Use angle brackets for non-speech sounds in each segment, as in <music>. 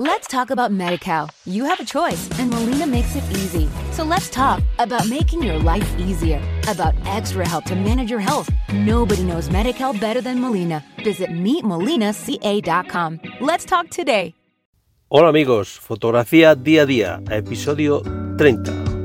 Let's talk about MediCal. You have a choice, and Molina makes it easy. So let's talk about making your life easier, about extra help to manage your health. Nobody knows MediCal better than Molina. Visit meetmolinaca.com. Let's talk today. Hola amigos, fotografía día a día, episodio 30.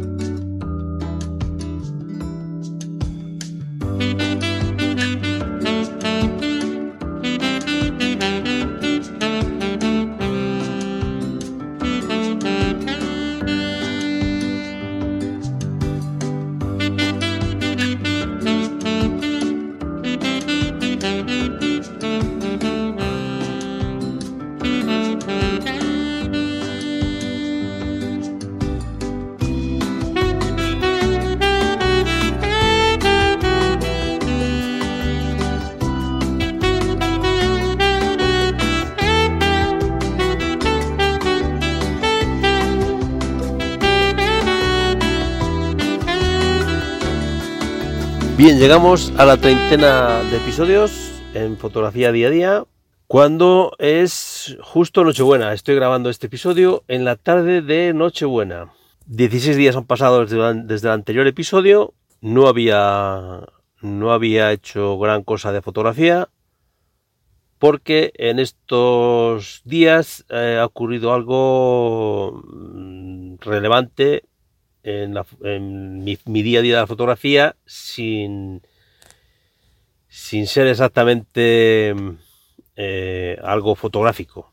Bien, llegamos a la treintena de episodios en fotografía día a día, cuando es justo Nochebuena. Estoy grabando este episodio en la tarde de Nochebuena. 16 días han pasado desde, el anterior episodio, no había, no había hecho gran cosa de fotografía, porque en estos días eh, ha ocurrido algo mm, relevante en, mi, día a día de la fotografía sin, sin ser exactamente eh, algo fotográfico.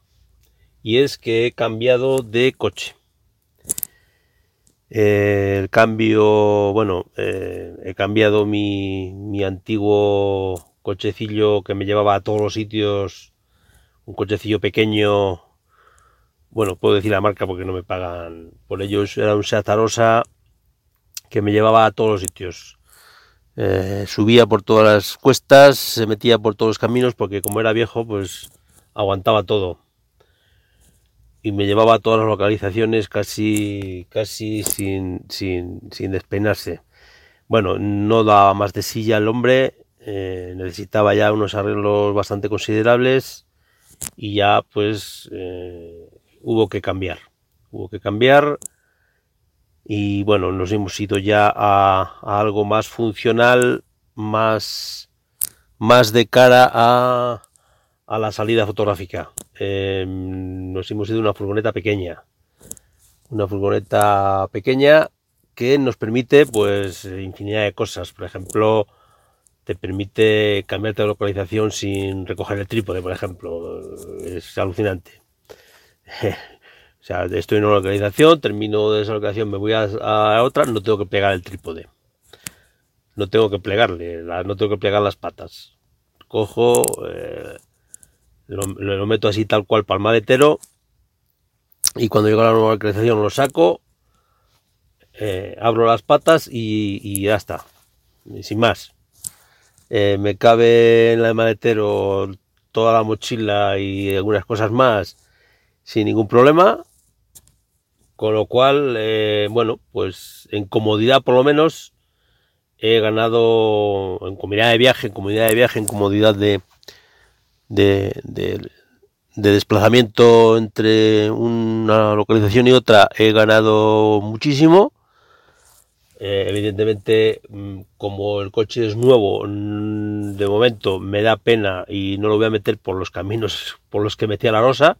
Y es que he cambiado de coche. el cambio, bueno, eh, he cambiado mi, mi antiguo cochecillo que me llevaba a todos los sitios, un cochecillo pequeño bueno, puedo decir la marca porque no me pagan por ellos, era un Seat Arosa que me llevaba a todos los sitios. Eh, subía por todas las cuestas, se metía por todos los caminos porque como era viejo, pues aguantaba todo. Y me llevaba a todas las localizaciones casi, casi sin, sin, sin despeinarse. Bueno, no daba más de silla el hombre, eh, necesitaba ya unos arreglos bastante considerables y ya pues eh, hubo que cambiar. Hubo que cambiar y bueno, nos hemos ido ya a, algo más funcional, más, más de cara a, a la salida fotográfica. Em, nos hemos ido a una furgoneta pequeña. Una furgoneta pequeña que nos permite pues infinidad de cosas. Por ejemplo, te permite cambiarte de localización sin recoger el trípode, por ejemplo. Es alucinante. <laughs> o sea, estoy en una localización, termino de esa localización, me voy a, otra, no tengo que plegar el trípode. No tengo que plegarle, no tengo que plegar las patas. Cojo, eh, lo, meto así tal cual para el maletero y cuando llego a la nueva localización lo saco, eh, abro las patas y, ya está, sin más. Eh, me cabe en el maletero toda la mochila y algunas cosas más sin ningún problema. Con lo cual, eh, bueno, pues en comodidad por lo menos he ganado en comodidad de viaje, en comodidad de viaje, en comodidad de, de, de, desplazamiento entre una localización y otra, he ganado muchísimo. Eh, evidentemente, mm, como el coche es nuevo, mm, de momento me da pena y no lo voy a meter por los caminos por los que metí a la rosa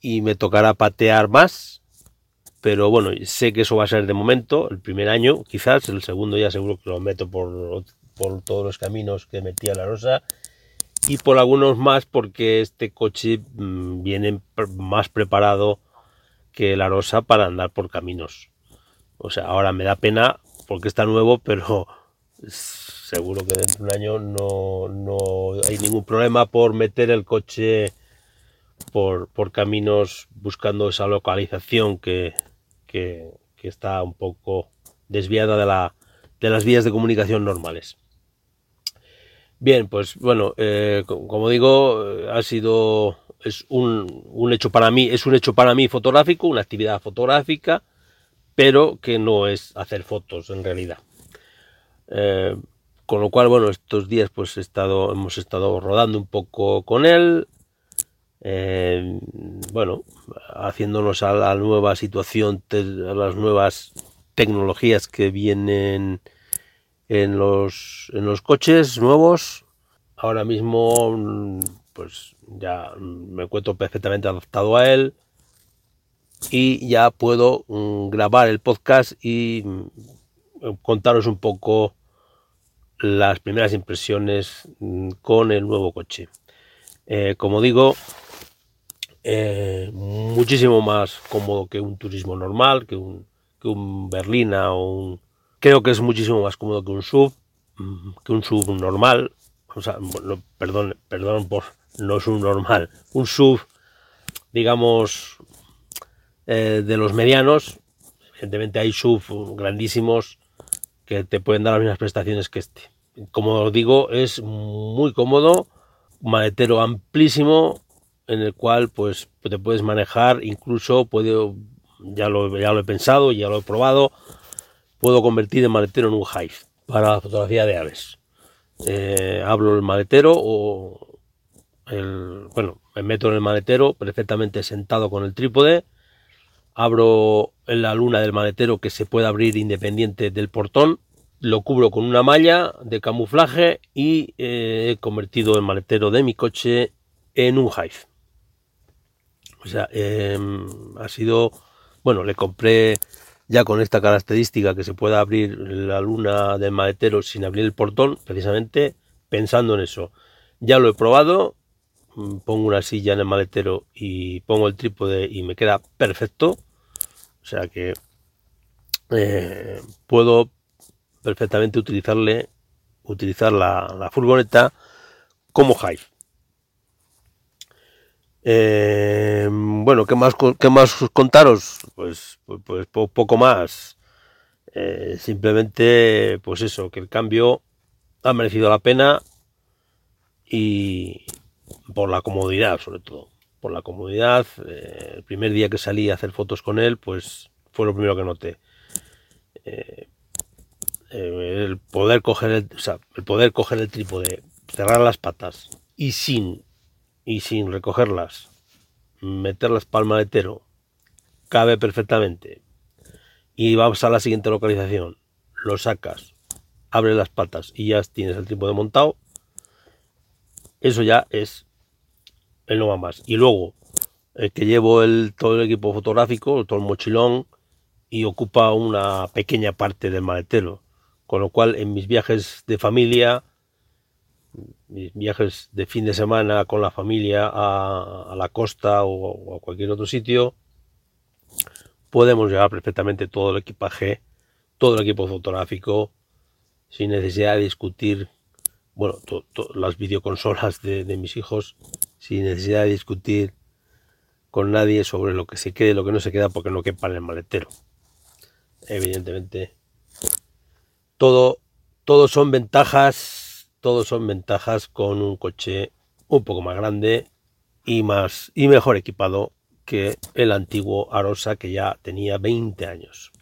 y me tocará patear más. Pero bueno, sé que eso va a ser de momento, el primer año quizás, el segundo ya seguro que lo meto por, por todos los caminos que metía la rosa y por algunos más porque este coche mm, viene más preparado que la rosa para andar por caminos. O sea, ahora me da pena porque está nuevo, pero seguro que dentro de un año no, no hay ningún problema por meter el coche por, caminos buscando esa localización que, está un poco desviada de, la, de las vías de comunicación normales. Bien, pues bueno, eh, como digo, ha sido es un, hecho para mí, es un hecho para mí fotográfico, una actividad fotográfica, pero que no es hacer fotos en realidad. Eh, con lo cual, bueno, estos días pues hemos estado rodando un poco con él, eh, bueno, haciéndonos a la nueva situación, a las nuevas tecnologías que vienen en los, en los coches nuevos. Ahora mismo, pues ya me encuentro perfectamente adaptado a él y ya puedo mm, grabar el podcast y mm, contaros un poco las primeras impresiones mm, con el nuevo coche. Eh, como digo, eh, muchísimo más cómodo que un turismo normal, que un, que un Berlina o un... Creo que es muchísimo más cómodo que un sub, que un sub normal. O sea, perdón, perdón por no es un normal, un sub, digamos, eh, de los medianos. Evidentemente hay sub grandísimos que te pueden dar las mismas prestaciones que este. Como digo, es muy cómodo, maletero amplísimo en el cual pues te puedes manejar, incluso puedo, ya lo, ya lo he pensado, ya lo he probado, puedo convertir el maletero en un hive para la fotografía de aves. Eh, hablo el maletero o el, bueno, me meto en el maletero perfectamente sentado con el trípode, abro la luna del maletero que se puede abrir independiente del portón lo cubro con una malla de camuflaje y eh, he convertido el maletero de mi coche en un hive. O sea, em, ha sido, bueno, le compré ya con esta característica que se pueda abrir la luna del maletero sin abrir el portón, precisamente pensando en eso. Ya lo he probado, mm, pongo una silla en el maletero y pongo el trípode y me queda perfecto. O sea que eh, puedo perfectamente utilizarle, utilizar la, furgoneta como Hive. Eh, bueno, ¿qué más, ¿qué más contaros? Pues, pues, pues poco más. Eh, simplemente, pues eso, que el cambio ha merecido la pena y por la comodidad, sobre todo. Por la comodidad, eh, el primer día que salí a hacer fotos con él, pues fue lo primero que noté. Eh, el poder coger el, el poder coger el trípode, cerrar las patas y sin y sin recogerlas, meterlas para el maletero, cabe perfectamente. Y vamos a la siguiente localización, lo sacas, abre las patas y ya tienes el trípode montado. Eso ya es el no va más. Y luego, el que llevo el, todo el equipo fotográfico, todo el mochilón, y ocupa una pequeña parte del maletero. Con lo cual, en mis viajes de familia, mis viajes de fin de semana con la familia a, la costa o, a cualquier otro sitio, podemos llevar perfectamente todo el equipaje, todo el equipo fotográfico, sin necesidad de discutir, bueno, las videoconsolas de, mis hijos, sin necesidad de discutir con nadie sobre lo que se quede lo que no se queda porque no quepa en el maletero. Evidentemente, todo, todo son ventajas, todos son ventajas con un coche un poco más grande y más y mejor equipado que el antiguo Arosa que ya tenía 20 años.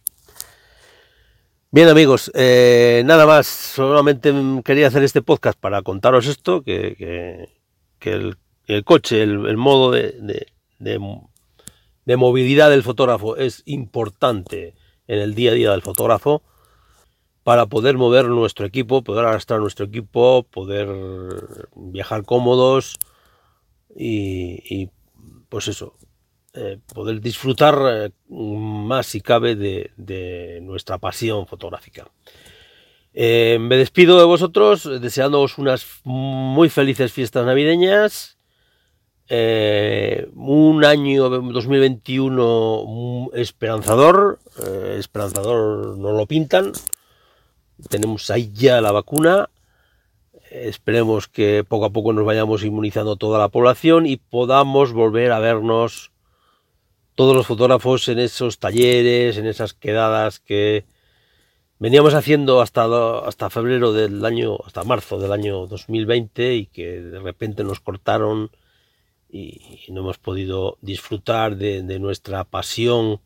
Bien amigos, eh, nada más, solamente quería hacer este podcast para contaros esto, que, el, coche, el, modo de, de movilidad del fotógrafo es importante en el día a día del fotógrafo para poder mover nuestro equipo, poder arrastrar nuestro equipo, poder viajar cómodos y, pues eso, eh, poder disfrutar eh, más si cabe de, nuestra pasión fotográfica. Eh, me despido de vosotros deseándoos unas muy felices fiestas navideñas. un año 2021 esperanzador, esperanzador no lo pintan, tenemos ahí ya la vacuna. Esperemos que poco a poco nos vayamos inmunizando toda la población y podamos volver a vernos todos los fotógrafos en esos talleres, en esas quedadas que veníamos haciendo hasta, hasta febrero del año, hasta marzo del año 2020 y que de repente nos cortaron y, no hemos podido disfrutar de, nuestra pasión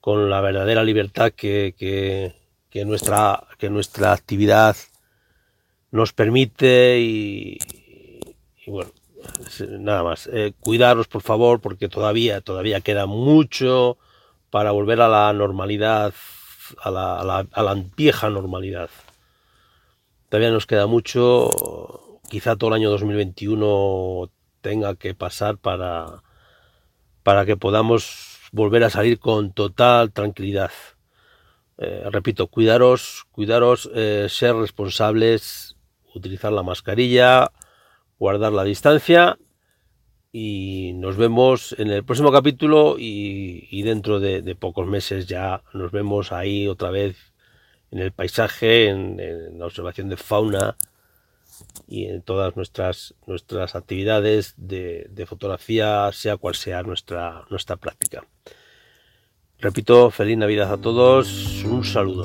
con la verdadera libertad que, que nuestra, que nuestra actividad nos permite y, bueno, nada más. Eh, cuidaros, por favor, porque todavía, todavía queda mucho para volver a la normalidad, a la, a la, a la vieja normalidad. Todavía nos queda mucho. Quizá todo el año 2021 tenga que pasar para, para que podamos volver a salir con total tranquilidad. Eh, repito, cuidaros, cuidaros, eh, ser responsables, utilizar la mascarilla, guardar la distancia y nos vemos en el próximo capítulo y, dentro de, pocos meses ya nos vemos ahí otra vez en el paisaje, en, la observación de fauna y en todas nuestras, nuestras actividades de, de, fotografía, sea cual sea nuestra, nuestra práctica. Repito, feliz Navidad a todos, un saludo.